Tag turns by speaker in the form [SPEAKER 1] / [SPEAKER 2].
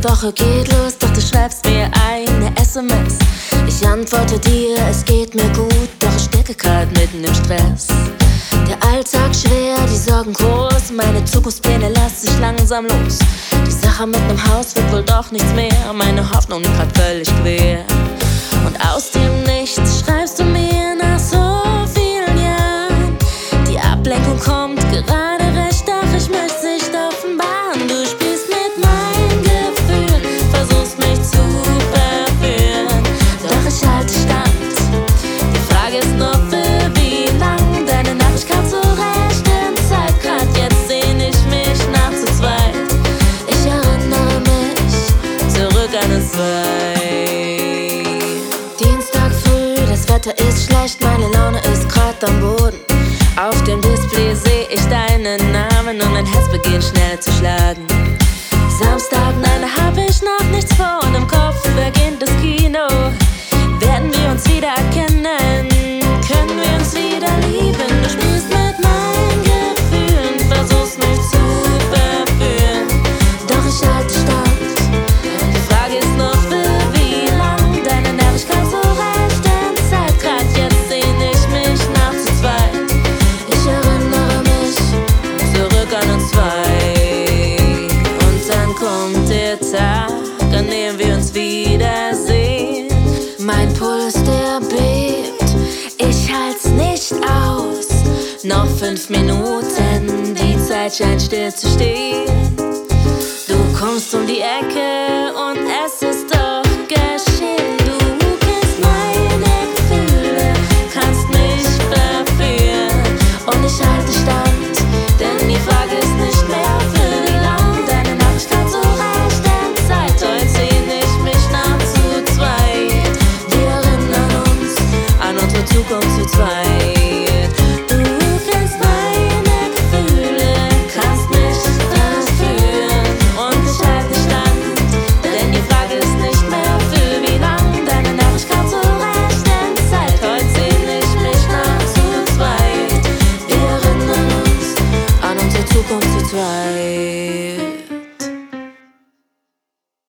[SPEAKER 1] Die Woche geht los, doch du schreibst mir eine SMS. Ich antworte dir, es geht mir gut, doch ich stecke grad mitten im Stress. Der Alltag schwer, die Sorgen groß, meine Zukunftspläne lassen sich langsam los. Die Sache mit nem Haus wird wohl doch nichts mehr, meine Hoffnung grad völlig quer. Und aus dem Nichts schreibst du mir nach so vielen Jahren. Die Ablenkung kommt gerade schlecht, meine Laune ist grad am Boden. Auf dem Display seh ich deinen Namen und mein Herz beginnt schnell zu schlagen. Samstag, nein, da hab ich noch nichts vor und im Kopf beginnt das Kino. Werden wir uns wieder erkennen? Der Tag, an dem wir uns wiedersehen. Mein Puls, der bebt, ich halt's nicht aus. Noch fünf Minuten, die Zeit scheint still zu stehen. Du kommst um die Ecke Zukunft zu zweit. Du kennst meine Gefühle, kannst nicht dafür und ich halte stand, denn die Frage ist nicht mehr für wie lang deine Nachricht kam zur rechten Zeit. Heute sehne ich mich nach zu zweit. Wir erinnern uns an unsere Zukunft zu zweit.